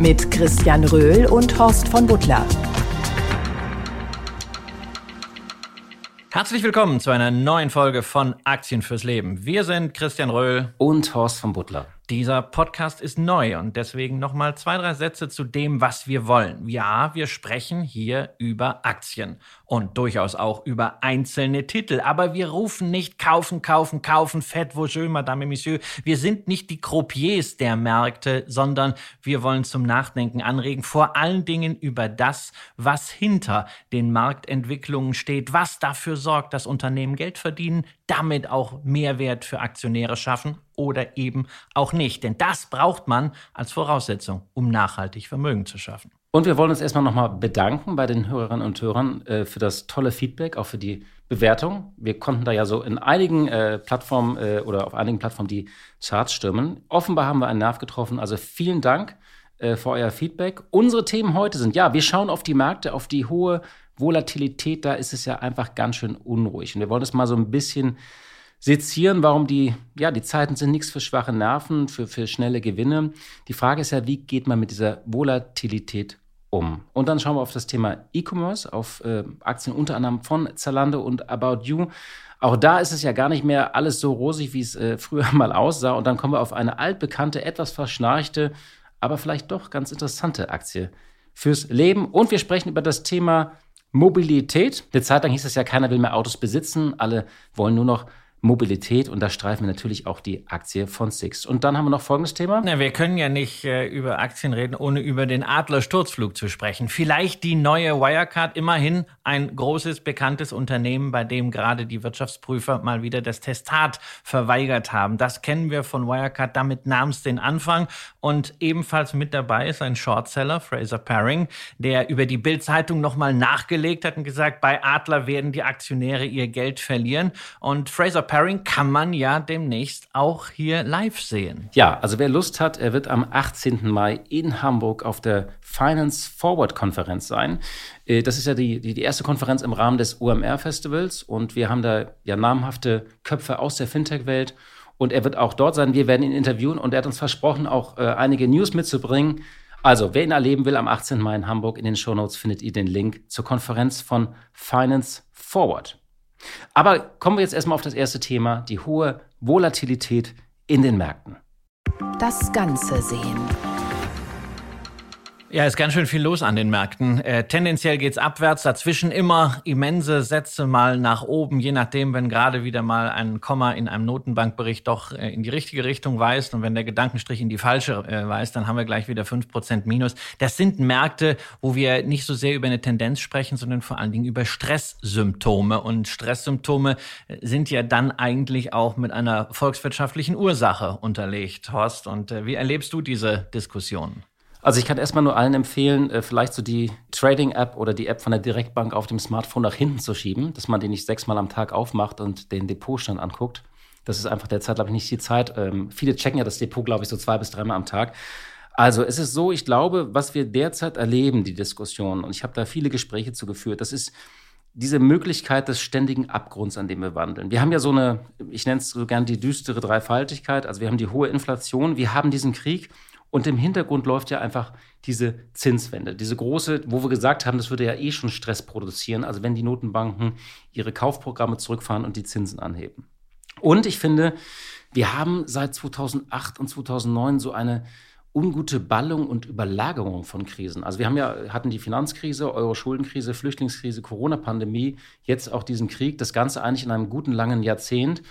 Mit Christian Röhl und Horst von Butler. Herzlich willkommen zu einer neuen Folge von Aktien fürs Leben. Wir sind Christian Röhl und Horst von Butler. Dieser Podcast ist neu und deswegen nochmal zwei, drei Sätze zu dem, was wir wollen. Ja, wir sprechen hier über Aktien und durchaus auch über einzelne Titel, aber wir rufen nicht kaufen, kaufen, kaufen, fett, vos Madame et Monsieur. Wir sind nicht die Croupiers der Märkte, sondern wir wollen zum Nachdenken anregen, vor allen Dingen über das, was hinter den Marktentwicklungen steht, was dafür sorgt, dass Unternehmen Geld verdienen, damit auch Mehrwert für Aktionäre schaffen oder eben auch nicht. Denn das braucht man als Voraussetzung, um nachhaltig Vermögen zu schaffen. Und wir wollen uns erstmal nochmal bedanken bei den Hörerinnen und Hörern äh, für das tolle Feedback, auch für die Bewertung. Wir konnten da ja so in einigen äh, Plattformen äh, oder auf einigen Plattformen die Charts stürmen. Offenbar haben wir einen Nerv getroffen. Also vielen Dank äh, für euer Feedback. Unsere Themen heute sind, ja, wir schauen auf die Märkte, auf die hohe Volatilität. Da ist es ja einfach ganz schön unruhig. Und wir wollen das mal so ein bisschen sezieren, warum die, ja, die Zeiten sind nichts für schwache Nerven, für, für schnelle Gewinne. Die Frage ist ja, wie geht man mit dieser Volatilität um? Und dann schauen wir auf das Thema E-Commerce, auf äh, Aktien unter anderem von Zalando und About You. Auch da ist es ja gar nicht mehr alles so rosig, wie es äh, früher mal aussah. Und dann kommen wir auf eine altbekannte, etwas verschnarchte, aber vielleicht doch ganz interessante Aktie fürs Leben. Und wir sprechen über das Thema Mobilität. Eine Zeit lang hieß es ja, keiner will mehr Autos besitzen. Alle wollen nur noch Mobilität und da streifen wir natürlich auch die Aktie von Sixt. Und dann haben wir noch folgendes Thema. Na, wir können ja nicht äh, über Aktien reden, ohne über den Adler-Sturzflug zu sprechen. Vielleicht die neue Wirecard, immerhin ein großes, bekanntes Unternehmen, bei dem gerade die Wirtschaftsprüfer mal wieder das Testat verweigert haben. Das kennen wir von Wirecard, damit nahm es den Anfang. Und ebenfalls mit dabei ist ein Shortseller, Fraser Paring, der über die Bild-Zeitung nochmal nachgelegt hat und gesagt, bei Adler werden die Aktionäre ihr Geld verlieren. Und Fraser Pairing kann man ja demnächst auch hier live sehen. Ja, also wer Lust hat, er wird am 18. Mai in Hamburg auf der Finance Forward Konferenz sein. Äh, das ist ja die, die, die erste Konferenz im Rahmen des UMR Festivals und wir haben da ja namhafte Köpfe aus der Fintech-Welt und er wird auch dort sein. Wir werden ihn interviewen und er hat uns versprochen, auch äh, einige News mitzubringen. Also, wer ihn erleben will, am 18. Mai in Hamburg in den Shownotes findet ihr den Link zur Konferenz von Finance Forward. Aber kommen wir jetzt erstmal auf das erste Thema, die hohe Volatilität in den Märkten. Das Ganze sehen. Ja, ist ganz schön viel los an den Märkten. Äh, tendenziell geht's abwärts, dazwischen immer immense Sätze mal nach oben, je nachdem, wenn gerade wieder mal ein Komma in einem Notenbankbericht doch äh, in die richtige Richtung weist und wenn der Gedankenstrich in die falsche äh, weist, dann haben wir gleich wieder fünf Prozent Minus. Das sind Märkte, wo wir nicht so sehr über eine Tendenz sprechen, sondern vor allen Dingen über Stresssymptome. Und Stresssymptome äh, sind ja dann eigentlich auch mit einer volkswirtschaftlichen Ursache unterlegt, Horst. Und äh, wie erlebst du diese Diskussion? Also ich kann erstmal nur allen empfehlen, äh, vielleicht so die Trading-App oder die App von der Direktbank auf dem Smartphone nach hinten zu schieben, dass man die nicht sechsmal am Tag aufmacht und den Depotstand anguckt. Das ist einfach derzeit, glaube ich, nicht die Zeit. Ähm, viele checken ja das Depot, glaube ich, so zwei bis dreimal am Tag. Also es ist so, ich glaube, was wir derzeit erleben, die Diskussion, und ich habe da viele Gespräche zu geführt, das ist diese Möglichkeit des ständigen Abgrunds, an dem wir wandeln. Wir haben ja so eine, ich nenne es so gern die düstere Dreifaltigkeit. Also wir haben die hohe Inflation, wir haben diesen Krieg und im Hintergrund läuft ja einfach diese Zinswende, diese große, wo wir gesagt haben, das würde ja eh schon Stress produzieren, also wenn die Notenbanken ihre Kaufprogramme zurückfahren und die Zinsen anheben. Und ich finde, wir haben seit 2008 und 2009 so eine ungute Ballung und Überlagerung von Krisen. Also wir haben ja, hatten die Finanzkrise, Euro-Schuldenkrise, Flüchtlingskrise, Corona-Pandemie, jetzt auch diesen Krieg, das Ganze eigentlich in einem guten langen Jahrzehnt.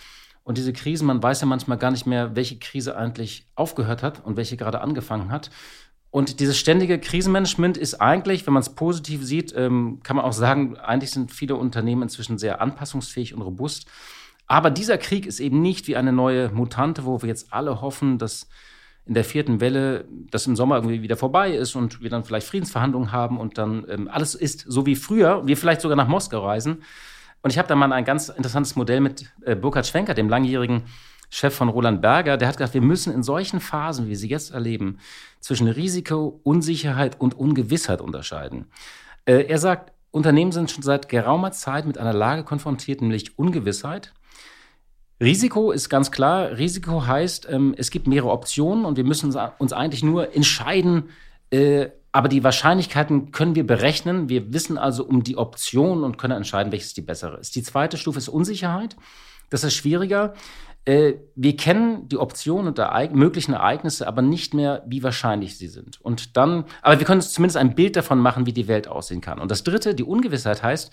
Und diese Krisen, man weiß ja manchmal gar nicht mehr, welche Krise eigentlich aufgehört hat und welche gerade angefangen hat. Und dieses ständige Krisenmanagement ist eigentlich, wenn man es positiv sieht, ähm, kann man auch sagen, eigentlich sind viele Unternehmen inzwischen sehr anpassungsfähig und robust. Aber dieser Krieg ist eben nicht wie eine neue Mutante, wo wir jetzt alle hoffen, dass in der vierten Welle das im Sommer irgendwie wieder vorbei ist und wir dann vielleicht Friedensverhandlungen haben und dann ähm, alles ist so wie früher, wir vielleicht sogar nach Moskau reisen. Und ich habe da mal ein ganz interessantes Modell mit äh, Burkhard Schwenker, dem langjährigen Chef von Roland Berger, der hat gesagt, wir müssen in solchen Phasen, wie wir sie jetzt erleben, zwischen Risiko, Unsicherheit und Ungewissheit unterscheiden. Äh, er sagt, Unternehmen sind schon seit geraumer Zeit mit einer Lage konfrontiert, nämlich Ungewissheit. Risiko ist ganz klar. Risiko heißt, ähm, es gibt mehrere Optionen und wir müssen uns eigentlich nur entscheiden, äh, aber die Wahrscheinlichkeiten können wir berechnen. Wir wissen also um die Option und können entscheiden, welches die bessere ist. Die zweite Stufe ist Unsicherheit. Das ist schwieriger. Äh, wir kennen die Optionen und Ereig möglichen Ereignisse, aber nicht mehr, wie wahrscheinlich sie sind. Und dann, aber wir können uns zumindest ein Bild davon machen, wie die Welt aussehen kann. Und das dritte, die Ungewissheit heißt,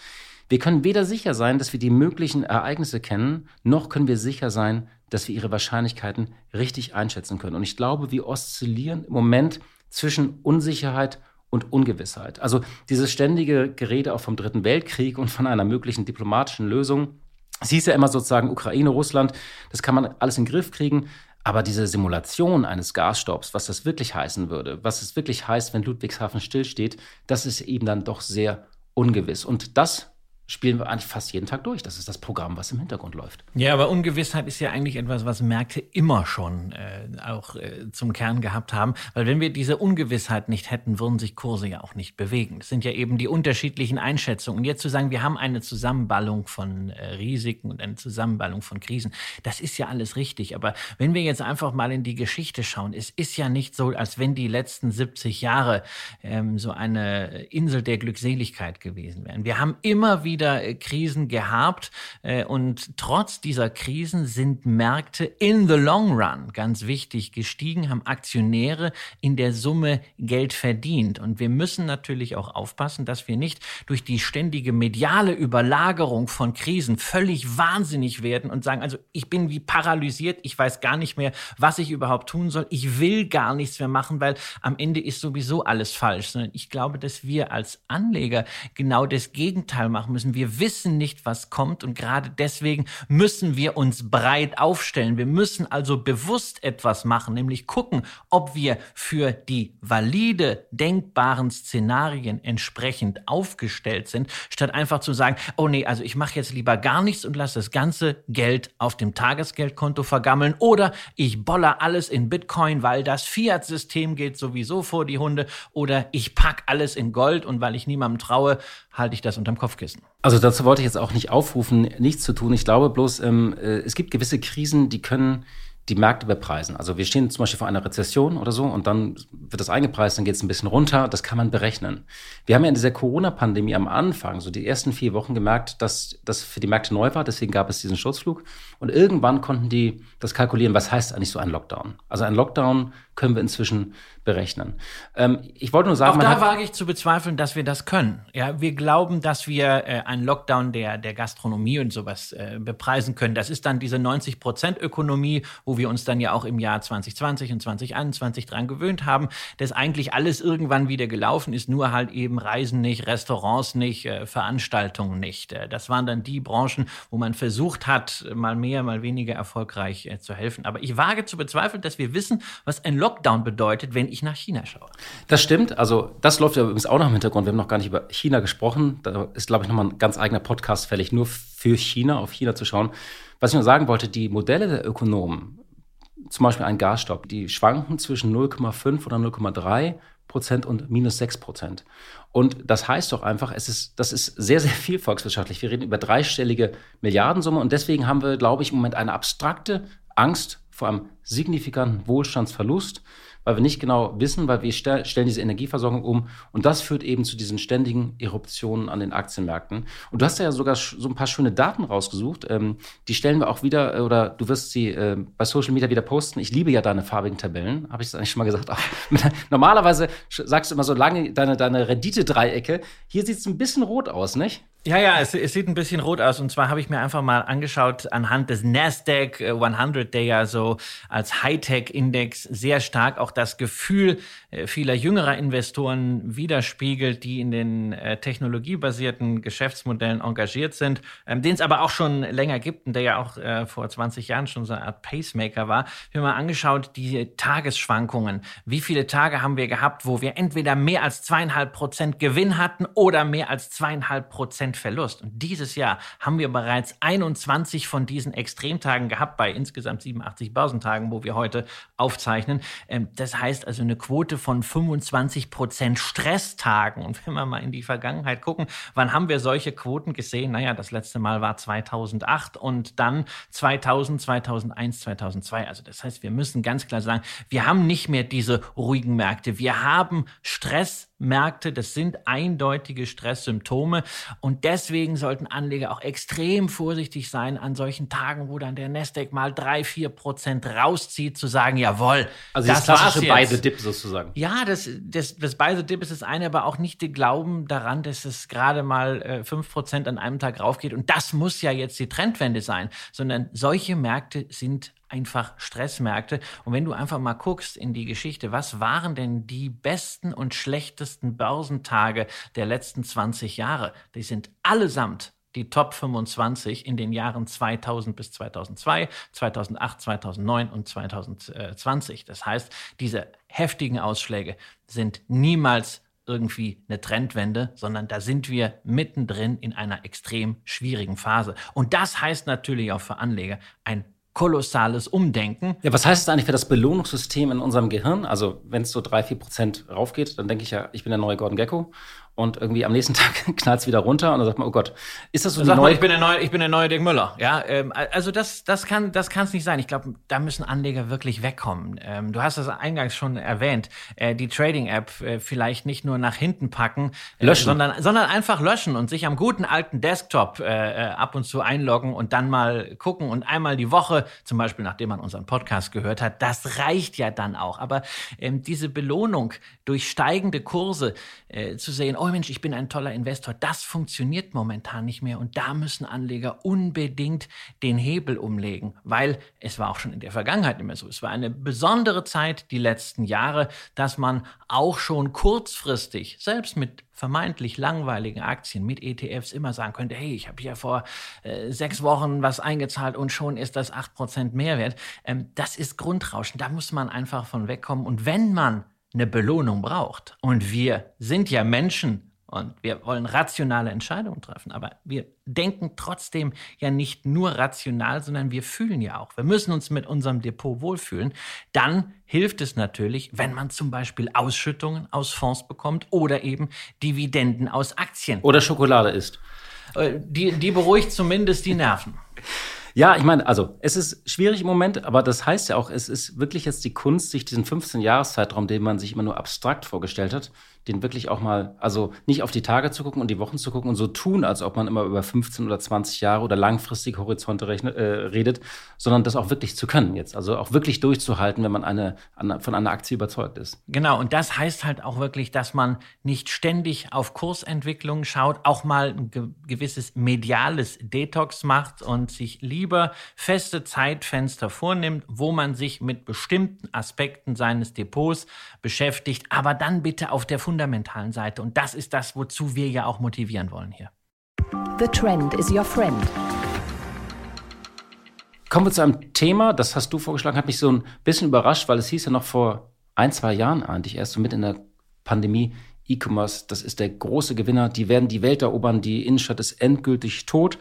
wir können weder sicher sein, dass wir die möglichen Ereignisse kennen, noch können wir sicher sein, dass wir ihre Wahrscheinlichkeiten richtig einschätzen können. Und ich glaube, wir oszillieren im Moment zwischen Unsicherheit und Ungewissheit. Also dieses ständige Gerede auch vom Dritten Weltkrieg und von einer möglichen diplomatischen Lösung es hieß ja immer sozusagen Ukraine, Russland, das kann man alles in den Griff kriegen. Aber diese Simulation eines Gasstopps, was das wirklich heißen würde, was es wirklich heißt, wenn Ludwigshafen stillsteht, das ist eben dann doch sehr ungewiss. Und das spielen wir eigentlich fast jeden Tag durch. Das ist das Programm, was im Hintergrund läuft. Ja, aber Ungewissheit ist ja eigentlich etwas, was Märkte immer schon äh, auch äh, zum Kern gehabt haben. Weil wenn wir diese Ungewissheit nicht hätten, würden sich Kurse ja auch nicht bewegen. Das sind ja eben die unterschiedlichen Einschätzungen. Und jetzt zu sagen, wir haben eine Zusammenballung von äh, Risiken und eine Zusammenballung von Krisen, das ist ja alles richtig. Aber wenn wir jetzt einfach mal in die Geschichte schauen, es ist ja nicht so, als wenn die letzten 70 Jahre ähm, so eine Insel der Glückseligkeit gewesen wären. Wir haben immer wieder wieder äh, Krisen gehabt. Äh, und trotz dieser Krisen sind Märkte in the long run ganz wichtig gestiegen, haben Aktionäre in der Summe Geld verdient. Und wir müssen natürlich auch aufpassen, dass wir nicht durch die ständige mediale Überlagerung von Krisen völlig wahnsinnig werden und sagen, also ich bin wie paralysiert, ich weiß gar nicht mehr, was ich überhaupt tun soll, ich will gar nichts mehr machen, weil am Ende ist sowieso alles falsch, sondern ich glaube, dass wir als Anleger genau das Gegenteil machen müssen müssen. Wir wissen nicht, was kommt und gerade deswegen müssen wir uns breit aufstellen. Wir müssen also bewusst etwas machen, nämlich gucken, ob wir für die valide denkbaren Szenarien entsprechend aufgestellt sind, statt einfach zu sagen, oh nee, also ich mache jetzt lieber gar nichts und lasse das ganze Geld auf dem Tagesgeldkonto vergammeln oder ich boller alles in Bitcoin, weil das Fiat-System geht sowieso vor die Hunde oder ich pack alles in Gold und weil ich niemandem traue, halte ich das unterm Kopfkissen. Also dazu wollte ich jetzt auch nicht aufrufen, nichts zu tun. Ich glaube bloß, ähm, äh, es gibt gewisse Krisen, die können die Märkte bepreisen. Also wir stehen zum Beispiel vor einer Rezession oder so und dann wird das eingepreist, dann geht es ein bisschen runter. Das kann man berechnen. Wir haben ja in dieser Corona-Pandemie am Anfang, so die ersten vier Wochen gemerkt, dass das für die Märkte neu war. Deswegen gab es diesen Schutzflug. Und irgendwann konnten die das kalkulieren, was heißt eigentlich so ein Lockdown. Also ein Lockdown können wir inzwischen berechnen. Ähm, ich wollte nur sagen, auch da wage ich zu bezweifeln, dass wir das können. Ja, wir glauben, dass wir äh, einen Lockdown der der Gastronomie und sowas äh, bepreisen können. Das ist dann diese 90 Prozent Ökonomie, wo wir uns dann ja auch im Jahr 2020 und 2021 dran gewöhnt haben, dass eigentlich alles irgendwann wieder gelaufen ist, nur halt eben Reisen nicht, Restaurants nicht, äh, Veranstaltungen nicht. Äh, das waren dann die Branchen, wo man versucht hat, mal mehr, mal weniger erfolgreich äh, zu helfen. Aber ich wage zu bezweifeln, dass wir wissen, was ein Lockdown bedeutet, wenn ich nach China schaue. Das stimmt. Also das läuft ja übrigens auch noch im Hintergrund. Wir haben noch gar nicht über China gesprochen. Da ist, glaube ich, nochmal ein ganz eigener Podcast fällig, nur für China, auf China zu schauen. Was ich nur sagen wollte, die Modelle der Ökonomen, zum Beispiel ein Gasstopp, die schwanken zwischen 0,5 oder 0,3 Prozent und minus 6 Prozent. Und das heißt doch einfach, es ist, das ist sehr, sehr viel volkswirtschaftlich. Wir reden über dreistellige Milliardensumme und deswegen haben wir, glaube ich, im Moment eine abstrakte Angst vor einem signifikanten Wohlstandsverlust, weil wir nicht genau wissen, weil wir stellen diese Energieversorgung um und das führt eben zu diesen ständigen Eruptionen an den Aktienmärkten. Und du hast ja sogar so ein paar schöne Daten rausgesucht, ähm, die stellen wir auch wieder äh, oder du wirst sie äh, bei Social Media wieder posten. Ich liebe ja deine farbigen Tabellen, habe ich das eigentlich schon mal gesagt. Normalerweise sagst du immer so lange deine, deine Rendite-Dreiecke. Hier sieht es ein bisschen rot aus, nicht? Ja, ja, es, es, sieht ein bisschen rot aus. Und zwar habe ich mir einfach mal angeschaut anhand des Nasdaq 100, der ja so als Hightech-Index sehr stark auch das Gefühl äh, vieler jüngerer Investoren widerspiegelt, die in den äh, technologiebasierten Geschäftsmodellen engagiert sind, ähm, den es aber auch schon länger gibt und der ja auch äh, vor 20 Jahren schon so eine Art Pacemaker war. Ich habe mir mal angeschaut, die Tagesschwankungen. Wie viele Tage haben wir gehabt, wo wir entweder mehr als zweieinhalb Prozent Gewinn hatten oder mehr als zweieinhalb Prozent Verlust. Und dieses Jahr haben wir bereits 21 von diesen Extremtagen gehabt, bei insgesamt 87 Börsentagen, wo wir heute aufzeichnen. Ähm, das heißt also eine Quote von 25 Prozent Stresstagen. Und wenn wir mal in die Vergangenheit gucken, wann haben wir solche Quoten gesehen? Naja, das letzte Mal war 2008 und dann 2000, 2001, 2002. Also das heißt, wir müssen ganz klar sagen, wir haben nicht mehr diese ruhigen Märkte. Wir haben Stress Märkte, das sind eindeutige Stresssymptome. Und deswegen sollten Anleger auch extrem vorsichtig sein an solchen Tagen, wo dann der Nasdaq mal drei, vier Prozent rauszieht, zu sagen, jawohl, also das, das klassische Buy the Dip sozusagen. Ja, das, das, das Buy the Dip ist das eine, aber auch nicht die Glauben daran, dass es gerade mal fünf äh, Prozent an einem Tag raufgeht. Und das muss ja jetzt die Trendwende sein, sondern solche Märkte sind einfach Stressmärkte. Und wenn du einfach mal guckst in die Geschichte, was waren denn die besten und schlechtesten Börsentage der letzten 20 Jahre? Die sind allesamt die Top 25 in den Jahren 2000 bis 2002, 2008, 2009 und 2020. Das heißt, diese heftigen Ausschläge sind niemals irgendwie eine Trendwende, sondern da sind wir mittendrin in einer extrem schwierigen Phase. Und das heißt natürlich auch für Anleger ein kolossales Umdenken. Ja, was heißt es eigentlich für das Belohnungssystem in unserem Gehirn? Also, wenn es so drei, vier Prozent raufgeht, dann denke ich ja, ich bin der neue Gordon Gecko und irgendwie am nächsten Tag knallt es wieder runter und dann sagt man, oh Gott, ist das so die neue... Mal, ich bin der neue, ich bin der neue Dick Müller. Ja, ähm, also das, das kann, das kann es nicht sein. Ich glaube, da müssen Anleger wirklich wegkommen. Ähm, du hast das eingangs schon erwähnt, äh, die Trading-App äh, vielleicht nicht nur nach hinten packen, äh, löschen. sondern, sondern einfach löschen und sich am guten alten Desktop äh, äh, ab und zu einloggen und dann mal gucken und einmal die Woche, zum Beispiel nachdem man unseren Podcast gehört hat, das reicht ja dann auch. Aber ähm, diese Belohnung durch steigende Kurse äh, zu sehen, oh, oh Mensch, ich bin ein toller Investor, das funktioniert momentan nicht mehr und da müssen Anleger unbedingt den Hebel umlegen, weil es war auch schon in der Vergangenheit mehr so. Es war eine besondere Zeit, die letzten Jahre, dass man auch schon kurzfristig, selbst mit vermeintlich langweiligen Aktien mit ETFs immer sagen könnte, hey, ich habe hier vor äh, sechs Wochen was eingezahlt und schon ist das acht Prozent Mehrwert. Ähm, das ist Grundrauschen, da muss man einfach von wegkommen. Und wenn man eine Belohnung braucht. Und wir sind ja Menschen und wir wollen rationale Entscheidungen treffen. Aber wir denken trotzdem ja nicht nur rational, sondern wir fühlen ja auch. Wir müssen uns mit unserem Depot wohlfühlen. Dann hilft es natürlich, wenn man zum Beispiel Ausschüttungen aus Fonds bekommt oder eben Dividenden aus Aktien. Oder Schokolade isst. Äh, die, die beruhigt zumindest die Nerven. Ja, ich meine, also es ist schwierig im Moment, aber das heißt ja auch, es ist wirklich jetzt die Kunst, sich diesen 15-Jahres-Zeitraum, den man sich immer nur abstrakt vorgestellt hat, den wirklich auch mal, also nicht auf die Tage zu gucken und die Wochen zu gucken und so tun, als ob man immer über 15 oder 20 Jahre oder langfristige Horizonte rechnet, äh, redet, sondern das auch wirklich zu können jetzt. Also auch wirklich durchzuhalten, wenn man eine, eine, von einer Aktie überzeugt ist. Genau, und das heißt halt auch wirklich, dass man nicht ständig auf Kursentwicklung schaut, auch mal ein ge gewisses mediales Detox macht und sich lieber feste Zeitfenster vornimmt, wo man sich mit bestimmten Aspekten seines Depots beschäftigt, aber dann bitte auf der fundamentalen Seite. Und das ist das, wozu wir ja auch motivieren wollen hier. The Trend is your friend. Kommen wir zu einem Thema, das hast du vorgeschlagen, hat mich so ein bisschen überrascht, weil es hieß ja noch vor ein, zwei Jahren eigentlich erst so mit in der Pandemie, E-Commerce, das ist der große Gewinner, die werden die Welt erobern, die Innenstadt ist endgültig tot.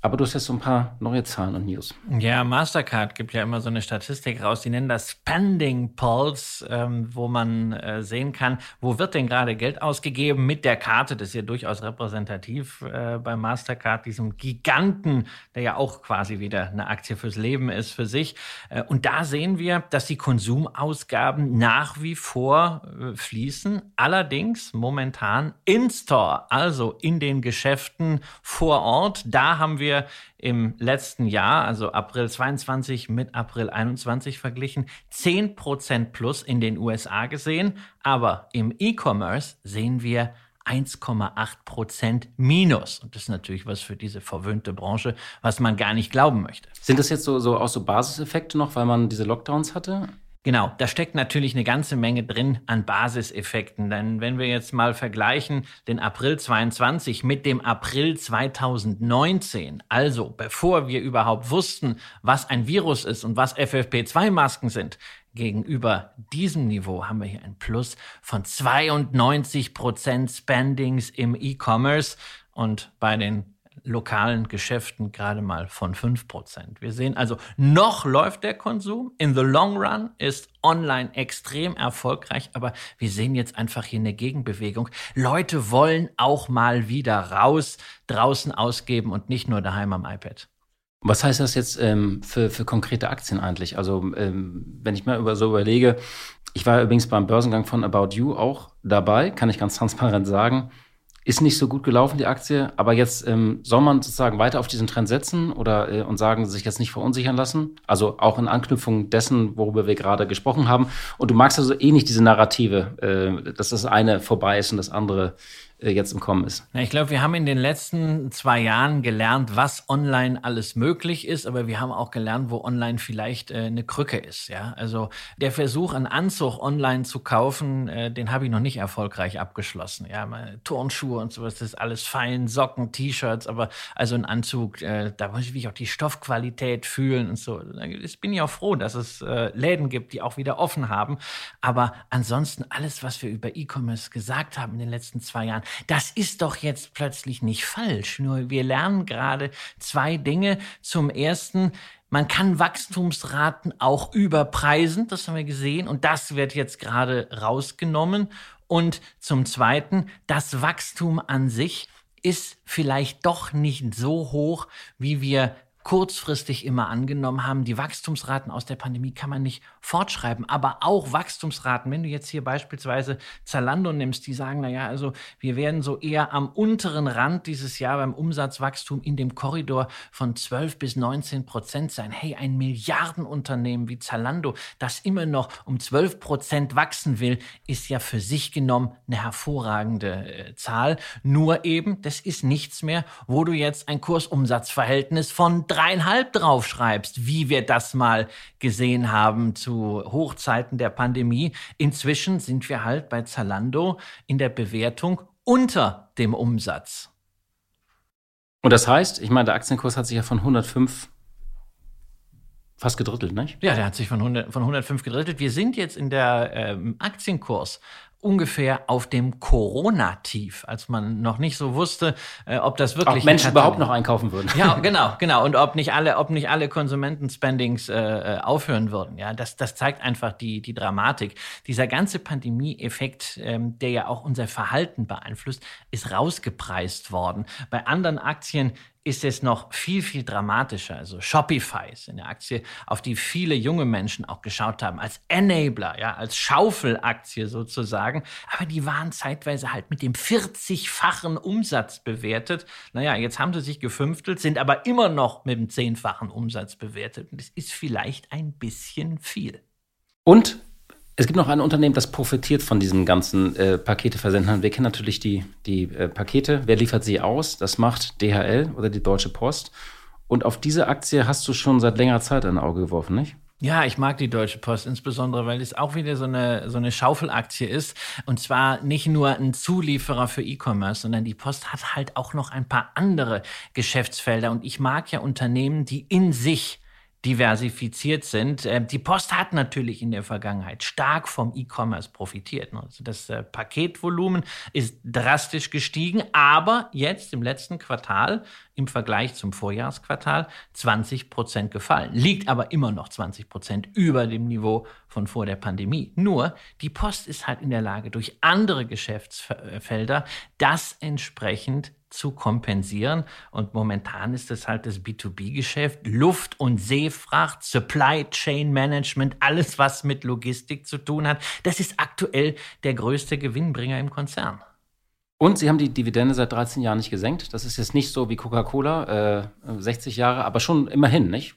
Aber du hast jetzt so ein paar neue Zahlen und News. Ja, Mastercard gibt ja immer so eine Statistik raus, die nennen das Spending Pulse, ähm, wo man äh, sehen kann, wo wird denn gerade Geld ausgegeben mit der Karte. Das ist ja durchaus repräsentativ äh, bei Mastercard, diesem Giganten, der ja auch quasi wieder eine Aktie fürs Leben ist für sich. Äh, und da sehen wir, dass die Konsumausgaben nach wie vor äh, fließen, allerdings momentan in Store, also in den Geschäften vor Ort. Da haben wir im letzten Jahr, also April 22 mit April 21 verglichen, 10% plus in den USA gesehen, aber im E-Commerce sehen wir 1,8 Prozent minus. Und das ist natürlich was für diese verwöhnte Branche, was man gar nicht glauben möchte. Sind das jetzt so, so auch so Basiseffekte noch, weil man diese Lockdowns hatte? Genau, da steckt natürlich eine ganze Menge drin an Basiseffekten. Denn wenn wir jetzt mal vergleichen den April 22 mit dem April 2019, also bevor wir überhaupt wussten, was ein Virus ist und was FFP2-Masken sind, gegenüber diesem Niveau haben wir hier ein Plus von 92 Prozent Spendings im E-Commerce und bei den lokalen Geschäften gerade mal von 5%. Wir sehen also, noch läuft der Konsum. In the long run ist online extrem erfolgreich, aber wir sehen jetzt einfach hier eine Gegenbewegung. Leute wollen auch mal wieder raus, draußen ausgeben und nicht nur daheim am iPad. Was heißt das jetzt ähm, für, für konkrete Aktien eigentlich? Also, ähm, wenn ich mir über so überlege, ich war übrigens beim Börsengang von About You auch dabei, kann ich ganz transparent sagen. Ist nicht so gut gelaufen, die Aktie, aber jetzt ähm, soll man sozusagen weiter auf diesen Trend setzen oder äh, und sagen, sich jetzt nicht verunsichern lassen. Also auch in Anknüpfung dessen, worüber wir gerade gesprochen haben. Und du magst also eh nicht diese Narrative, äh, dass das eine vorbei ist und das andere jetzt im Kommen ist. ich glaube, wir haben in den letzten zwei Jahren gelernt, was online alles möglich ist, aber wir haben auch gelernt, wo online vielleicht äh, eine Krücke ist. Ja, also der Versuch, einen Anzug online zu kaufen, äh, den habe ich noch nicht erfolgreich abgeschlossen. Ja, Turnschuhe und sowas, das ist alles fein, Socken, T-Shirts, aber also ein Anzug, äh, da muss ich mich auch die Stoffqualität fühlen und so. Ich bin ja auch froh, dass es äh, Läden gibt, die auch wieder offen haben. Aber ansonsten alles, was wir über E-Commerce gesagt haben in den letzten zwei Jahren, das ist doch jetzt plötzlich nicht falsch. Nur wir lernen gerade zwei Dinge. Zum ersten, man kann Wachstumsraten auch überpreisen, das haben wir gesehen, und das wird jetzt gerade rausgenommen. Und zum Zweiten, das Wachstum an sich ist vielleicht doch nicht so hoch, wie wir kurzfristig immer angenommen haben, die Wachstumsraten aus der Pandemie kann man nicht fortschreiben, aber auch Wachstumsraten, wenn du jetzt hier beispielsweise Zalando nimmst, die sagen, naja, also wir werden so eher am unteren Rand dieses Jahr beim Umsatzwachstum in dem Korridor von 12 bis 19 Prozent sein. Hey, ein Milliardenunternehmen wie Zalando, das immer noch um 12 Prozent wachsen will, ist ja für sich genommen eine hervorragende äh, Zahl. Nur eben, das ist nichts mehr, wo du jetzt ein Kursumsatzverhältnis von dreieinhalb draufschreibst, wie wir das mal gesehen haben zu Hochzeiten der Pandemie. Inzwischen sind wir halt bei Zalando in der Bewertung unter dem Umsatz. Und das heißt, ich meine, der Aktienkurs hat sich ja von 105 fast gedrittelt, nicht? Ja, der hat sich von, 100, von 105 gedrittelt. Wir sind jetzt in der ähm, Aktienkurs ungefähr auf dem Corona-Tief, als man noch nicht so wusste, äh, ob das wirklich ob Menschen überhaupt noch einkaufen würden. Ja, genau, genau und ob nicht alle, ob nicht alle Konsumentenspendings äh, äh, aufhören würden. Ja, das, das zeigt einfach die die Dramatik. Dieser ganze Pandemie-Effekt, ähm, der ja auch unser Verhalten beeinflusst, ist rausgepreist worden. Bei anderen Aktien ist es noch viel, viel dramatischer. Also Shopify ist eine Aktie, auf die viele junge Menschen auch geschaut haben, als Enabler, ja, als Schaufelaktie sozusagen. Aber die waren zeitweise halt mit dem 40-fachen Umsatz bewertet. Naja, jetzt haben sie sich gefünftelt, sind aber immer noch mit dem 10-fachen Umsatz bewertet. Und das ist vielleicht ein bisschen viel. Und es gibt noch ein Unternehmen, das profitiert von diesen ganzen äh, Paketeversendern. Wir kennen natürlich die, die äh, Pakete. Wer liefert sie aus? Das macht DHL oder die Deutsche Post. Und auf diese Aktie hast du schon seit längerer Zeit ein Auge geworfen, nicht? Ja, ich mag die Deutsche Post insbesondere, weil es auch wieder so eine, so eine Schaufelaktie ist. Und zwar nicht nur ein Zulieferer für E-Commerce, sondern die Post hat halt auch noch ein paar andere Geschäftsfelder. Und ich mag ja Unternehmen, die in sich diversifiziert sind. Ähm, die Post hat natürlich in der Vergangenheit stark vom E-Commerce profitiert. Also das äh, Paketvolumen ist drastisch gestiegen, aber jetzt im letzten Quartal im Vergleich zum Vorjahresquartal 20 Prozent gefallen. Liegt aber immer noch 20 Prozent über dem Niveau von vor der Pandemie. Nur die Post ist halt in der Lage, durch andere Geschäftsfelder das entsprechend zu kompensieren. Und momentan ist es halt das B2B-Geschäft, Luft- und Seefracht, Supply Chain Management, alles, was mit Logistik zu tun hat. Das ist aktuell der größte Gewinnbringer im Konzern. Und sie haben die Dividende seit 13 Jahren nicht gesenkt. Das ist jetzt nicht so wie Coca-Cola, äh, 60 Jahre, aber schon immerhin, nicht?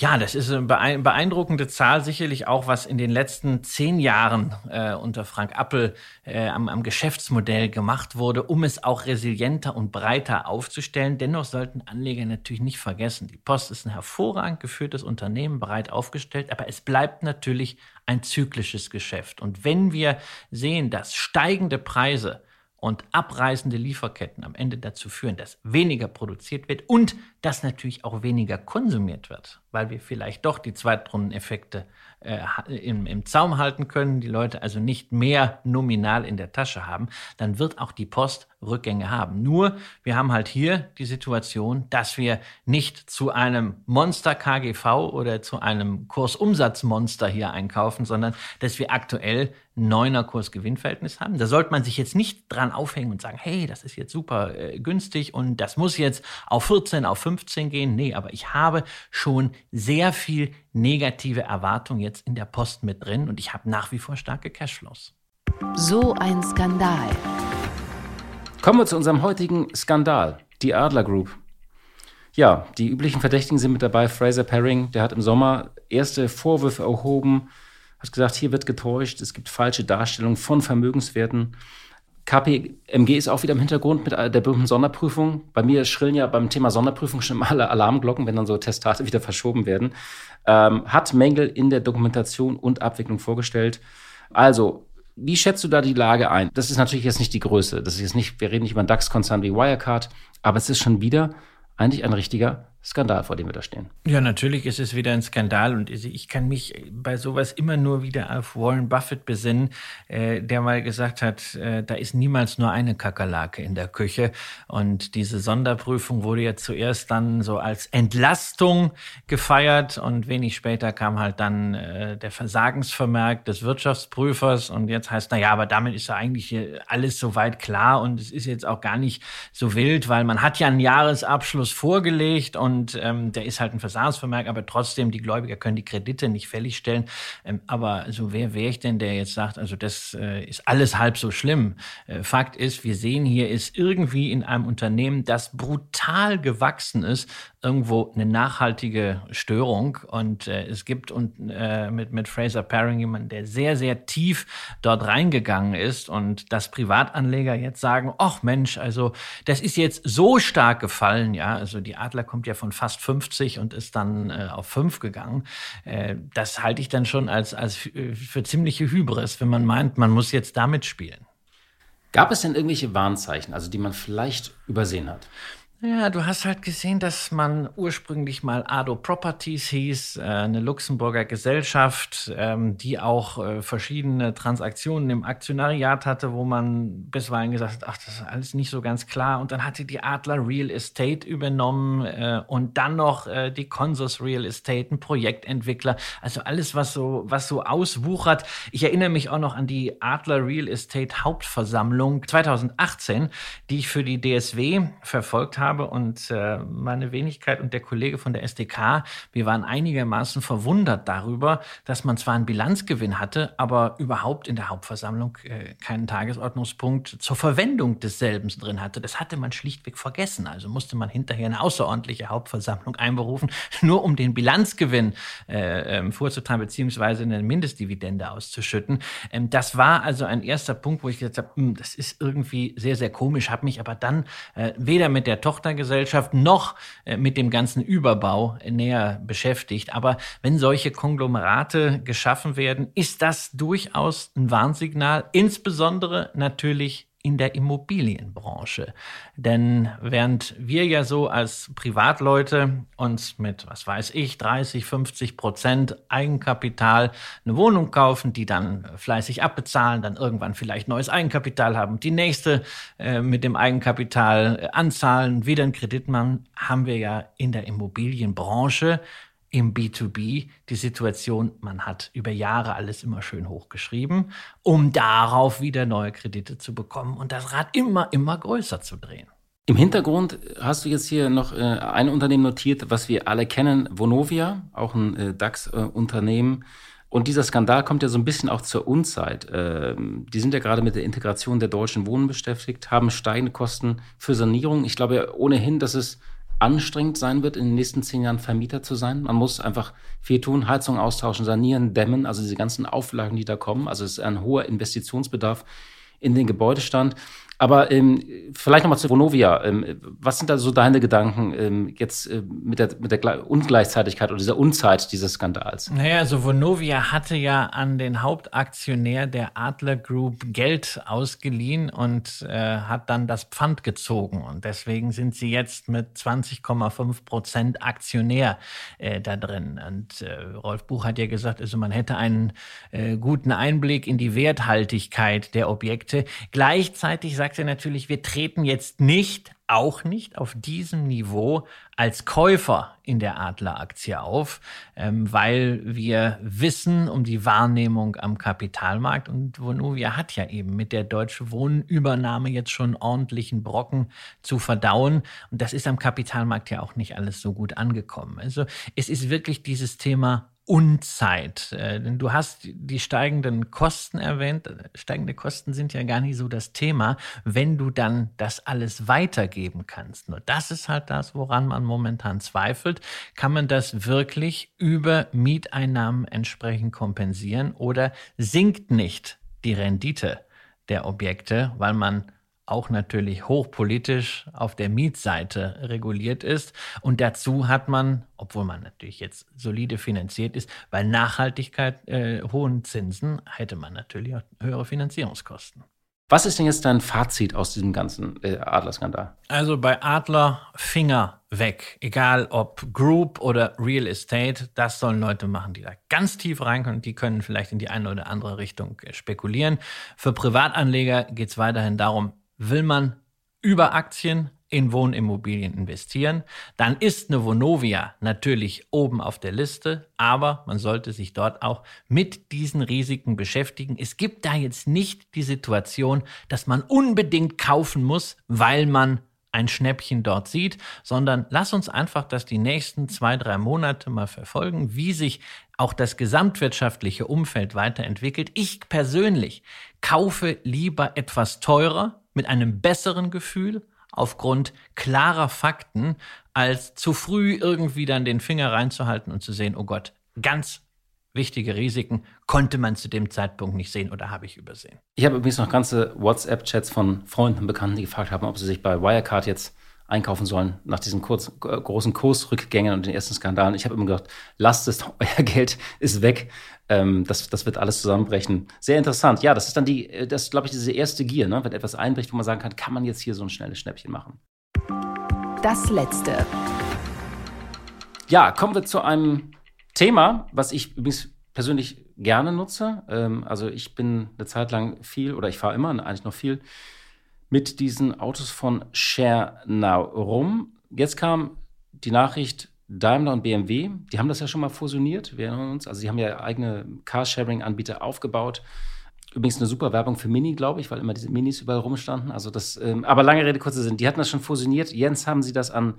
Ja, das ist eine beeindruckende Zahl, sicherlich auch, was in den letzten zehn Jahren äh, unter Frank Appel äh, am, am Geschäftsmodell gemacht wurde, um es auch resilienter und breiter aufzustellen. Dennoch sollten Anleger natürlich nicht vergessen, die Post ist ein hervorragend geführtes Unternehmen, breit aufgestellt, aber es bleibt natürlich ein zyklisches Geschäft. Und wenn wir sehen, dass steigende Preise und abreißende Lieferketten am Ende dazu führen, dass weniger produziert wird und dass natürlich auch weniger konsumiert wird, weil wir vielleicht doch die Zweitrundeneffekte äh, im, im Zaum halten können, die Leute also nicht mehr nominal in der Tasche haben, dann wird auch die Post Rückgänge haben. Nur, wir haben halt hier die Situation, dass wir nicht zu einem Monster KGV oder zu einem Kursumsatzmonster hier einkaufen, sondern dass wir aktuell neuner Kurs-Gewinn-Verhältnis haben. Da sollte man sich jetzt nicht dran aufhängen und sagen, hey, das ist jetzt super äh, günstig und das muss jetzt auf 14, auf 15 gehen. Nee, aber ich habe schon sehr viel negative Erwartung jetzt in der Post mit drin und ich habe nach wie vor starke Cashflows. So ein Skandal. Kommen wir zu unserem heutigen Skandal, die Adler Group. Ja, die üblichen Verdächtigen sind mit dabei. Fraser Paring, der hat im Sommer erste Vorwürfe erhoben, hat gesagt, hier wird getäuscht, es gibt falsche Darstellungen von Vermögenswerten. KPMG ist auch wieder im Hintergrund mit der berühmten Sonderprüfung. Bei mir schrillen ja beim Thema Sonderprüfung schon mal alle Alarmglocken, wenn dann so Testate wieder verschoben werden. Ähm, hat Mängel in der Dokumentation und Abwicklung vorgestellt. Also, wie schätzt du da die Lage ein? Das ist natürlich jetzt nicht die Größe. Das ist jetzt nicht, wir reden nicht über einen DAX-Konzern wie Wirecard, aber es ist schon wieder eigentlich ein richtiger Skandal, vor dem wir da stehen. Ja, natürlich ist es wieder ein Skandal und ich kann mich bei sowas immer nur wieder auf Warren Buffett besinnen, äh, der mal gesagt hat, äh, da ist niemals nur eine Kakerlake in der Küche und diese Sonderprüfung wurde ja zuerst dann so als Entlastung gefeiert und wenig später kam halt dann äh, der Versagensvermerk des Wirtschaftsprüfers und jetzt heißt, na ja, aber damit ist ja eigentlich alles soweit klar und es ist jetzt auch gar nicht so wild, weil man hat ja einen Jahresabschluss vorgelegt und und ähm, der ist halt ein Versagensvermerk, aber trotzdem, die Gläubiger können die Kredite nicht fällig stellen. Ähm, aber so wer wäre ich denn, der jetzt sagt, also das äh, ist alles halb so schlimm. Äh, Fakt ist, wir sehen hier ist irgendwie in einem Unternehmen, das brutal gewachsen ist, irgendwo eine nachhaltige Störung. Und äh, es gibt und, äh, mit, mit Fraser Paring jemanden, der sehr, sehr tief dort reingegangen ist und dass Privatanleger jetzt sagen, ach Mensch, also das ist jetzt so stark gefallen, ja, also die Adler kommt ja von fast 50 und ist dann äh, auf 5 gegangen. Äh, das halte ich dann schon als, als für ziemliche Hybris, wenn man meint, man muss jetzt damit spielen. Gab es denn irgendwelche Warnzeichen, also die man vielleicht übersehen hat? Ja, du hast halt gesehen, dass man ursprünglich mal Ado Properties hieß, äh, eine Luxemburger Gesellschaft, ähm, die auch äh, verschiedene Transaktionen im Aktionariat hatte, wo man bisweilen gesagt hat, ach, das ist alles nicht so ganz klar. Und dann hatte die Adler Real Estate übernommen äh, und dann noch die Consus Real Estate, ein Projektentwickler. Also alles, was so, was so auswuchert. Ich erinnere mich auch noch an die Adler Real Estate Hauptversammlung 2018, die ich für die DSW verfolgt habe habe und äh, meine Wenigkeit und der Kollege von der SDK, wir waren einigermaßen verwundert darüber, dass man zwar einen Bilanzgewinn hatte, aber überhaupt in der Hauptversammlung äh, keinen Tagesordnungspunkt zur Verwendung desselben drin hatte. Das hatte man schlichtweg vergessen. Also musste man hinterher eine außerordentliche Hauptversammlung einberufen, nur um den Bilanzgewinn äh, ähm, vorzutragen, beziehungsweise eine Mindestdividende auszuschütten. Ähm, das war also ein erster Punkt, wo ich gesagt habe, hm, das ist irgendwie sehr, sehr komisch, habe mich aber dann äh, weder mit der Tochter Tochtergesellschaft noch äh, mit dem ganzen Überbau näher beschäftigt. Aber wenn solche Konglomerate geschaffen werden, ist das durchaus ein Warnsignal, insbesondere natürlich in der Immobilienbranche. Denn während wir ja so als Privatleute uns mit, was weiß ich, 30, 50 Prozent Eigenkapital eine Wohnung kaufen, die dann fleißig abbezahlen, dann irgendwann vielleicht neues Eigenkapital haben, die nächste äh, mit dem Eigenkapital äh, anzahlen, wieder einen Kredit machen, haben wir ja in der Immobilienbranche im B2B die Situation, man hat über Jahre alles immer schön hochgeschrieben, um darauf wieder neue Kredite zu bekommen und das Rad immer, immer größer zu drehen. Im Hintergrund hast du jetzt hier noch äh, ein Unternehmen notiert, was wir alle kennen, Vonovia, auch ein äh, DAX-Unternehmen. Und dieser Skandal kommt ja so ein bisschen auch zur Unzeit. Ähm, die sind ja gerade mit der Integration der deutschen Wohnen beschäftigt, haben steigende Kosten für Sanierung. Ich glaube ja ohnehin, dass es anstrengend sein wird, in den nächsten zehn Jahren Vermieter zu sein. Man muss einfach viel tun, Heizung austauschen, sanieren, dämmen, also diese ganzen Auflagen, die da kommen. Also es ist ein hoher Investitionsbedarf in den Gebäudestand. Aber ähm, vielleicht nochmal zu Vonovia. Ähm, was sind da so deine Gedanken ähm, jetzt äh, mit, der, mit der Ungleichzeitigkeit oder dieser Unzeit dieses Skandals? Naja, also Vonovia hatte ja an den Hauptaktionär der Adler Group Geld ausgeliehen und äh, hat dann das Pfand gezogen. Und deswegen sind sie jetzt mit 20,5 Prozent Aktionär äh, da drin. Und äh, Rolf Buch hat ja gesagt, also man hätte einen äh, guten Einblick in die Werthaltigkeit der Objekte. Gleichzeitig sagt sagt er natürlich, wir treten jetzt nicht, auch nicht auf diesem Niveau als Käufer in der Adler-Aktie auf, ähm, weil wir wissen um die Wahrnehmung am Kapitalmarkt und Vonovia hat ja eben mit der Deutsche Wohnübernahme jetzt schon ordentlichen Brocken zu verdauen und das ist am Kapitalmarkt ja auch nicht alles so gut angekommen. Also es ist wirklich dieses Thema Unzeit. Äh, denn du hast die steigenden Kosten erwähnt. Steigende Kosten sind ja gar nicht so das Thema, wenn du dann das alles weitergeben kannst. Nur das ist halt das, woran man momentan zweifelt. Kann man das wirklich über Mieteinnahmen entsprechend kompensieren oder sinkt nicht die Rendite der Objekte, weil man auch natürlich hochpolitisch auf der Mietseite reguliert ist. Und dazu hat man, obwohl man natürlich jetzt solide finanziert ist, bei Nachhaltigkeit äh, hohen Zinsen hätte man natürlich auch höhere Finanzierungskosten. Was ist denn jetzt dein Fazit aus diesem ganzen äh, Adler-Skandal? Also bei Adler Finger weg. Egal ob Group oder Real Estate, das sollen Leute machen, die da ganz tief reinkommen. Die können vielleicht in die eine oder andere Richtung äh, spekulieren. Für Privatanleger geht es weiterhin darum, will man über Aktien in Wohnimmobilien investieren, dann ist eine Vonovia natürlich oben auf der Liste, aber man sollte sich dort auch mit diesen Risiken beschäftigen. Es gibt da jetzt nicht die Situation, dass man unbedingt kaufen muss, weil man ein Schnäppchen dort sieht, sondern lass uns einfach das die nächsten zwei, drei Monate mal verfolgen, wie sich auch das gesamtwirtschaftliche Umfeld weiterentwickelt. Ich persönlich kaufe lieber etwas teurer, mit einem besseren Gefühl aufgrund klarer Fakten, als zu früh irgendwie dann den Finger reinzuhalten und zu sehen, oh Gott, ganz wichtige Risiken konnte man zu dem Zeitpunkt nicht sehen oder habe ich übersehen. Ich habe übrigens noch ganze WhatsApp-Chats von Freunden und Bekannten, die gefragt haben, ob sie sich bei Wirecard jetzt einkaufen sollen nach diesen kurz, großen Kursrückgängen und den ersten Skandalen. Ich habe immer gedacht, lasst es, euer Geld ist weg. Ähm, das, das wird alles zusammenbrechen. Sehr interessant. Ja, das ist dann die, äh, das glaube ich, diese erste Gier, ne? wenn etwas einbricht, wo man sagen kann, kann man jetzt hier so ein schnelles Schnäppchen machen. Das letzte. Ja, kommen wir zu einem Thema, was ich übrigens persönlich gerne nutze. Ähm, also ich bin eine Zeit lang viel oder ich fahre immer eigentlich noch viel mit diesen Autos von ShareNow rum. Jetzt kam die Nachricht, Daimler und BMW, die haben das ja schon mal fusioniert, wir erinnern uns. Also sie haben ja eigene Carsharing-Anbieter aufgebaut. Übrigens eine super Werbung für Mini, glaube ich, weil immer diese Minis überall rumstanden. Also das, ähm, aber lange Rede, kurzer Sinn. Die hatten das schon fusioniert. Jens haben sie das an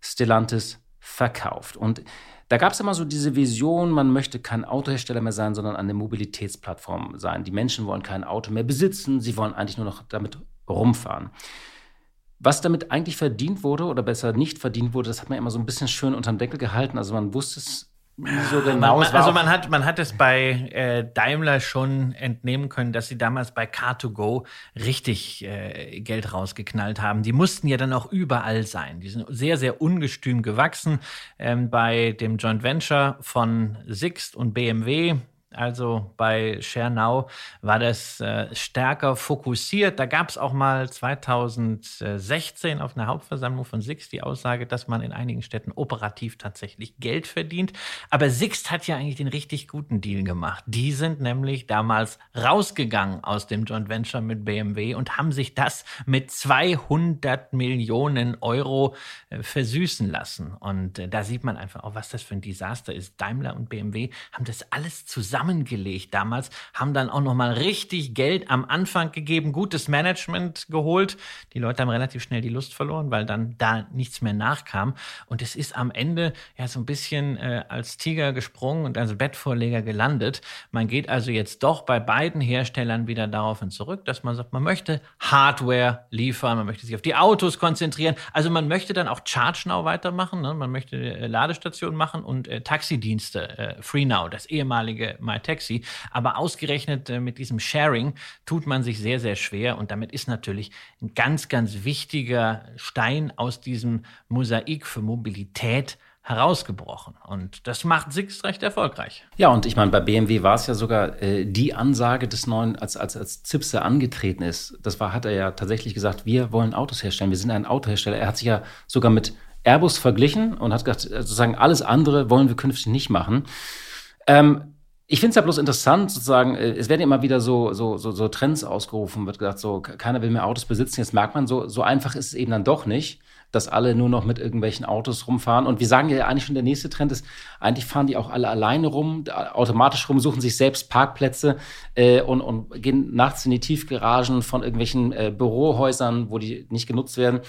Stellantis verkauft. Und da gab es immer so diese Vision, man möchte kein Autohersteller mehr sein, sondern eine Mobilitätsplattform sein. Die Menschen wollen kein Auto mehr besitzen, sie wollen eigentlich nur noch damit rumfahren. Was damit eigentlich verdient wurde oder besser nicht verdient wurde, das hat man immer so ein bisschen schön unterm Deckel gehalten. Also man wusste es nicht so genau. Man, also man hat, man hat es bei äh, Daimler schon entnehmen können, dass sie damals bei Car2Go richtig äh, Geld rausgeknallt haben. Die mussten ja dann auch überall sein. Die sind sehr, sehr ungestüm gewachsen. Ähm, bei dem Joint Venture von Sixt und BMW also bei ShareNow war das äh, stärker fokussiert. Da gab es auch mal 2016 auf einer Hauptversammlung von Sixt die Aussage, dass man in einigen Städten operativ tatsächlich Geld verdient. Aber Sixt hat ja eigentlich den richtig guten Deal gemacht. Die sind nämlich damals rausgegangen aus dem Joint Venture mit BMW und haben sich das mit 200 Millionen Euro äh, versüßen lassen. Und äh, da sieht man einfach auch, was das für ein Desaster ist. Daimler und BMW haben das alles zusammen zusammengelegt damals, haben dann auch noch mal richtig Geld am Anfang gegeben, gutes Management geholt. Die Leute haben relativ schnell die Lust verloren, weil dann da nichts mehr nachkam. Und es ist am Ende ja so ein bisschen äh, als Tiger gesprungen und als Bettvorleger gelandet. Man geht also jetzt doch bei beiden Herstellern wieder darauf zurück, dass man sagt, man möchte Hardware liefern, man möchte sich auf die Autos konzentrieren. Also man möchte dann auch ChargeNow weitermachen, ne? man möchte äh, Ladestationen machen und äh, Taxidienste, äh, FreeNow, das ehemalige MyTaxi. Aber ausgerechnet äh, mit diesem Sharing tut man sich sehr, sehr schwer und damit ist natürlich ein ganz, ganz wichtiger Stein aus diesem Mosaik für Mobilität herausgebrochen. Und das macht Sixt recht erfolgreich. Ja, und ich meine, bei BMW war es ja sogar äh, die Ansage des neuen, als, als, als Zipse angetreten ist. Das war, hat er ja tatsächlich gesagt, wir wollen Autos herstellen, wir sind ein Autohersteller. Er hat sich ja sogar mit Airbus verglichen und hat gesagt, äh, sozusagen alles andere wollen wir künftig nicht machen. Ähm, ich finde es ja bloß interessant, sozusagen, äh, es werden immer wieder so, so, so, so Trends ausgerufen, wird gesagt, so, keiner will mehr Autos besitzen. Jetzt merkt man, so, so einfach ist es eben dann doch nicht dass alle nur noch mit irgendwelchen Autos rumfahren. Und wir sagen ja eigentlich schon, der nächste Trend ist, eigentlich fahren die auch alle alleine rum, automatisch rum, suchen sich selbst Parkplätze äh, und, und gehen nachts in die Tiefgaragen von irgendwelchen äh, Bürohäusern, wo die nicht genutzt werden.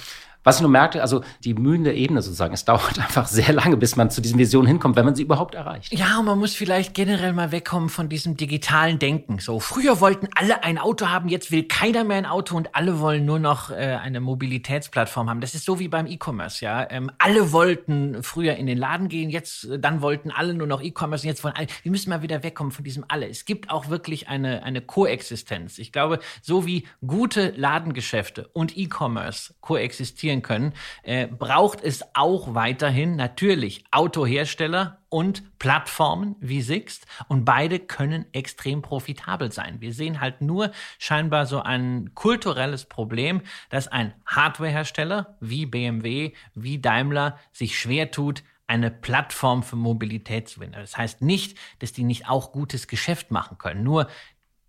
Was ich nur merkte, also die Mühen der Ebene sozusagen, es dauert einfach sehr lange, bis man zu diesen Visionen hinkommt, wenn man sie überhaupt erreicht. Ja, und man muss vielleicht generell mal wegkommen von diesem digitalen Denken. So, früher wollten alle ein Auto haben, jetzt will keiner mehr ein Auto und alle wollen nur noch äh, eine Mobilitätsplattform haben. Das ist so wie beim E-Commerce, ja. Ähm, alle wollten früher in den Laden gehen, jetzt, äh, dann wollten alle nur noch E-Commerce und jetzt wollen alle. Wir müssen mal wieder wegkommen von diesem alle. Es gibt auch wirklich eine, eine Koexistenz. Ich glaube, so wie gute Ladengeschäfte und E-Commerce koexistieren entwickeln können, äh, braucht es auch weiterhin natürlich Autohersteller und Plattformen wie Sixt und beide können extrem profitabel sein. Wir sehen halt nur scheinbar so ein kulturelles Problem, dass ein Hardwarehersteller wie BMW, wie Daimler sich schwer tut, eine Plattform für Mobilität zu finden. Das heißt nicht, dass die nicht auch gutes Geschäft machen können. Nur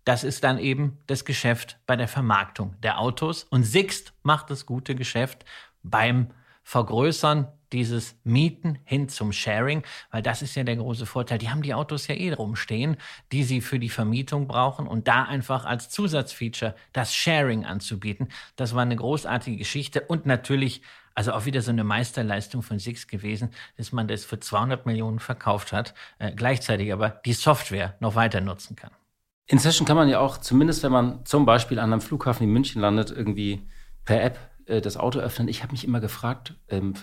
das ist dann eben das Geschäft bei der Vermarktung der Autos. Und Sixt macht das gute Geschäft beim Vergrößern dieses Mieten hin zum Sharing, weil das ist ja der große Vorteil. Die haben die Autos ja eh rumstehen, die sie für die Vermietung brauchen und da einfach als Zusatzfeature das Sharing anzubieten. Das war eine großartige Geschichte und natürlich also auch wieder so eine Meisterleistung von Six gewesen, dass man das für 200 Millionen verkauft hat, äh, gleichzeitig aber die Software noch weiter nutzen kann. In Session kann man ja auch, zumindest wenn man zum Beispiel an einem Flughafen in München landet, irgendwie per App äh, das Auto öffnen. Ich habe mich immer gefragt, ähm,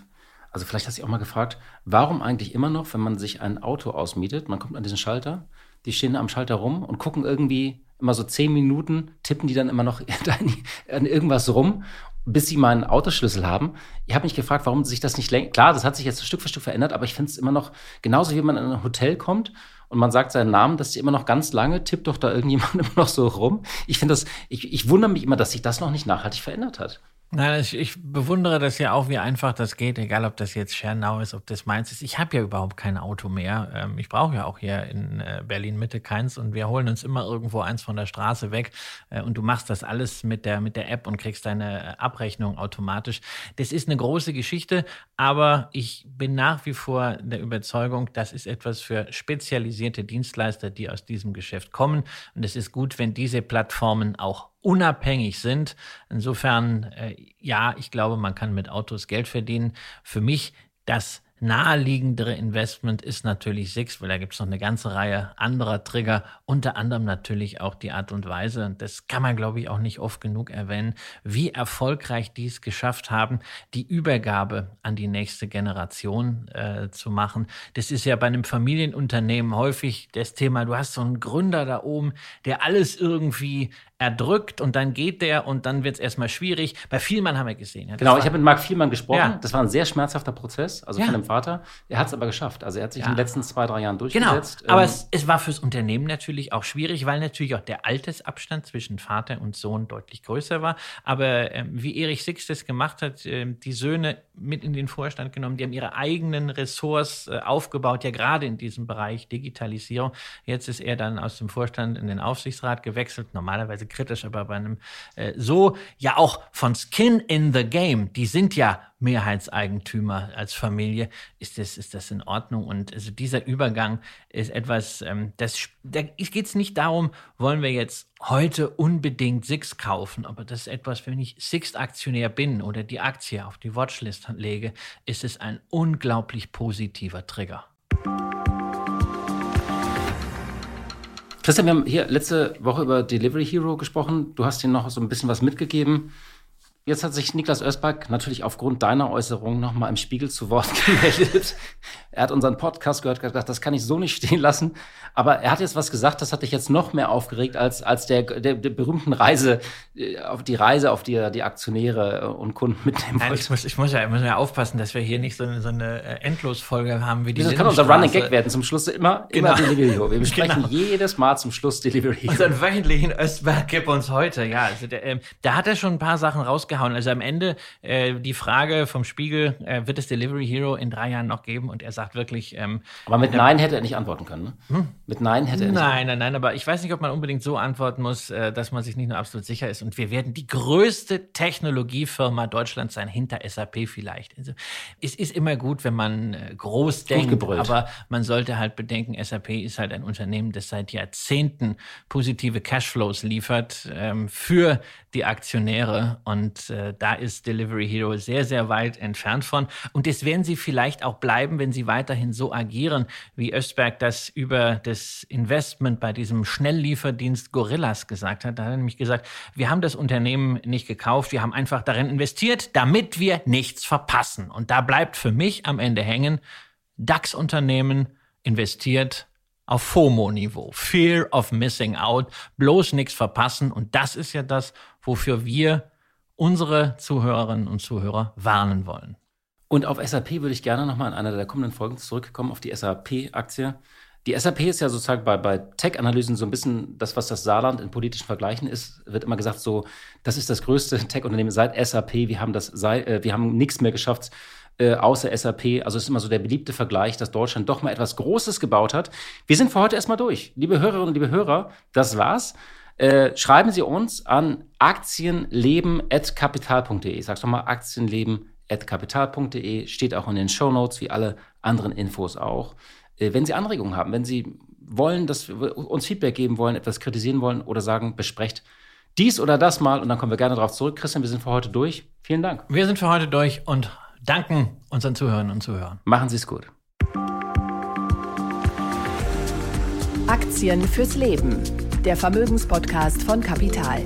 also vielleicht hast du dich auch mal gefragt, warum eigentlich immer noch, wenn man sich ein Auto ausmietet, man kommt an diesen Schalter, die stehen am Schalter rum und gucken irgendwie immer so zehn Minuten, tippen die dann immer noch an irgendwas rum, bis sie meinen Autoschlüssel haben. Ich habe mich gefragt, warum sich das nicht länger. Klar, das hat sich jetzt Stück für Stück verändert, aber ich finde es immer noch genauso, wie man in ein Hotel kommt und man sagt seinen Namen, dass sie immer noch ganz lange tippt doch da irgendjemand immer noch so rum. Ich finde das, ich, ich wundere mich immer, dass sich das noch nicht nachhaltig verändert hat. Nein, ich, ich, bewundere das ja auch, wie einfach das geht, egal ob das jetzt Schernau ist, ob das meins ist. Ich habe ja überhaupt kein Auto mehr. Ähm, ich brauche ja auch hier in äh, Berlin Mitte keins und wir holen uns immer irgendwo eins von der Straße weg äh, und du machst das alles mit der, mit der App und kriegst deine äh, Abrechnung automatisch. Das ist eine große Geschichte, aber ich bin nach wie vor der Überzeugung, das ist etwas für spezialisierte Dienstleister, die aus diesem Geschäft kommen. Und es ist gut, wenn diese Plattformen auch unabhängig sind. Insofern, äh, ja, ich glaube, man kann mit Autos Geld verdienen. Für mich das naheliegendere Investment ist natürlich Six, weil da gibt es noch eine ganze Reihe anderer Trigger, unter anderem natürlich auch die Art und Weise, das kann man, glaube ich, auch nicht oft genug erwähnen, wie erfolgreich die es geschafft haben, die Übergabe an die nächste Generation äh, zu machen. Das ist ja bei einem Familienunternehmen häufig das Thema, du hast so einen Gründer da oben, der alles irgendwie erdrückt und dann geht der und dann wird es erstmal schwierig. Bei Vielmann haben wir gesehen. Ja, genau, ich habe mit Marc Vielmann gesprochen. Ja. Das war ein sehr schmerzhafter Prozess, also ja. von dem Vater. Er hat es aber geschafft. Also er hat sich in den letzten zwei, drei Jahren genau. durchgesetzt. Genau. Aber ähm, es, es, war fürs Unternehmen natürlich auch schwierig, weil natürlich auch der Altersabstand zwischen Vater und Sohn deutlich größer war. Aber ähm, wie Erich Six das gemacht hat, äh, die Söhne mit in den Vorstand genommen, die haben ihre eigenen Ressorts äh, aufgebaut, ja gerade in diesem Bereich Digitalisierung. Jetzt ist er dann aus dem Vorstand in den Aufsichtsrat gewechselt. Normalerweise kritisch, aber bei einem äh, so ja auch von Skin in the Game, die sind ja Mehrheitseigentümer als Familie, ist das, ist das in Ordnung. Und also dieser Übergang ist etwas, ähm, das, da geht es nicht darum, wollen wir jetzt heute unbedingt Six kaufen, aber das ist etwas, wenn ich Six-Aktionär bin oder die Aktie auf die Watchlist lege, ist es ein unglaublich positiver Trigger. Christian, wir haben hier letzte Woche über Delivery Hero gesprochen. Du hast hier noch so ein bisschen was mitgegeben. Jetzt hat sich Niklas Ösberg natürlich aufgrund deiner Äußerung nochmal im Spiegel zu Wort gemeldet. er hat unseren Podcast gehört, gesagt, das kann ich so nicht stehen lassen. Aber er hat jetzt was gesagt, das hat dich jetzt noch mehr aufgeregt als, als der, der, der berühmten Reise, äh, auf die Reise, auf die die Aktionäre und Kunden mitnehmen Nein, ich muss, ich muss ja, muss ja aufpassen, dass wir hier nicht so eine, so eine äh, Endlosfolge haben wie die Das kann unser Running Gag werden. Zum Schluss immer, genau. immer. Wir besprechen genau. jedes Mal zum Schluss Delivery. Unseren wöchentlichen Östberg gibt uns heute. Ja, also der, ähm, da hat er schon ein paar Sachen rausgehauen rausgehauen. Also am Ende äh, die Frage vom Spiegel, äh, wird es Delivery Hero in drei Jahren noch geben? Und er sagt wirklich. Ähm, aber mit Nein hätte er nicht antworten können, ne? Hm? Mit Nein hätte er nicht. Nein, nein, nein, aber ich weiß nicht, ob man unbedingt so antworten muss, äh, dass man sich nicht nur absolut sicher ist. Und wir werden die größte Technologiefirma Deutschlands sein, hinter SAP vielleicht. Also, es ist immer gut, wenn man äh, groß denkt, aber man sollte halt bedenken, SAP ist halt ein Unternehmen, das seit Jahrzehnten positive Cashflows liefert ähm, für die Aktionäre. Und äh, da ist Delivery Hero sehr, sehr weit entfernt von. Und das werden sie vielleicht auch bleiben, wenn sie weiterhin so agieren, wie Östberg das über das Investment bei diesem Schnelllieferdienst Gorillas gesagt hat. Da hat er nämlich gesagt, wir haben das Unternehmen nicht gekauft, wir haben einfach darin investiert, damit wir nichts verpassen. Und da bleibt für mich am Ende hängen, DAX-Unternehmen investiert auf FOMO-Niveau. Fear of Missing Out. Bloß nichts verpassen. Und das ist ja das, wofür wir unsere Zuhörerinnen und Zuhörer warnen wollen. Und auf SAP würde ich gerne nochmal in einer der kommenden Folgen zurückkommen, auf die SAP-Aktie. Die SAP ist ja sozusagen bei, bei Tech-Analysen so ein bisschen das, was das Saarland in politischen Vergleichen ist. Wird immer gesagt, so, das ist das größte Tech-Unternehmen seit SAP. Wir haben das, äh, wir haben nichts mehr geschafft, äh, außer SAP. Also es ist immer so der beliebte Vergleich, dass Deutschland doch mal etwas Großes gebaut hat. Wir sind für heute erstmal durch. Liebe Hörerinnen und liebe Hörer, das war's. Äh, schreiben Sie uns an aktienleben.kapital.de. Ich sag's nochmal, aktienleben.kapital.de. Steht auch in den Show Notes, wie alle anderen Infos auch. Äh, wenn Sie Anregungen haben, wenn Sie wollen, dass wir uns Feedback geben wollen, etwas kritisieren wollen oder sagen, besprecht dies oder das mal und dann kommen wir gerne darauf zurück. Christian, wir sind für heute durch. Vielen Dank. Wir sind für heute durch und danken unseren Zuhörern und Zuhörern. Machen Sie es gut. Aktien fürs Leben der Vermögenspodcast von Kapital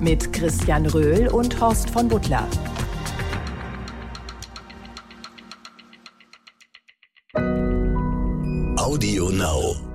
mit Christian Röhl und Horst von Butler. Audio Now.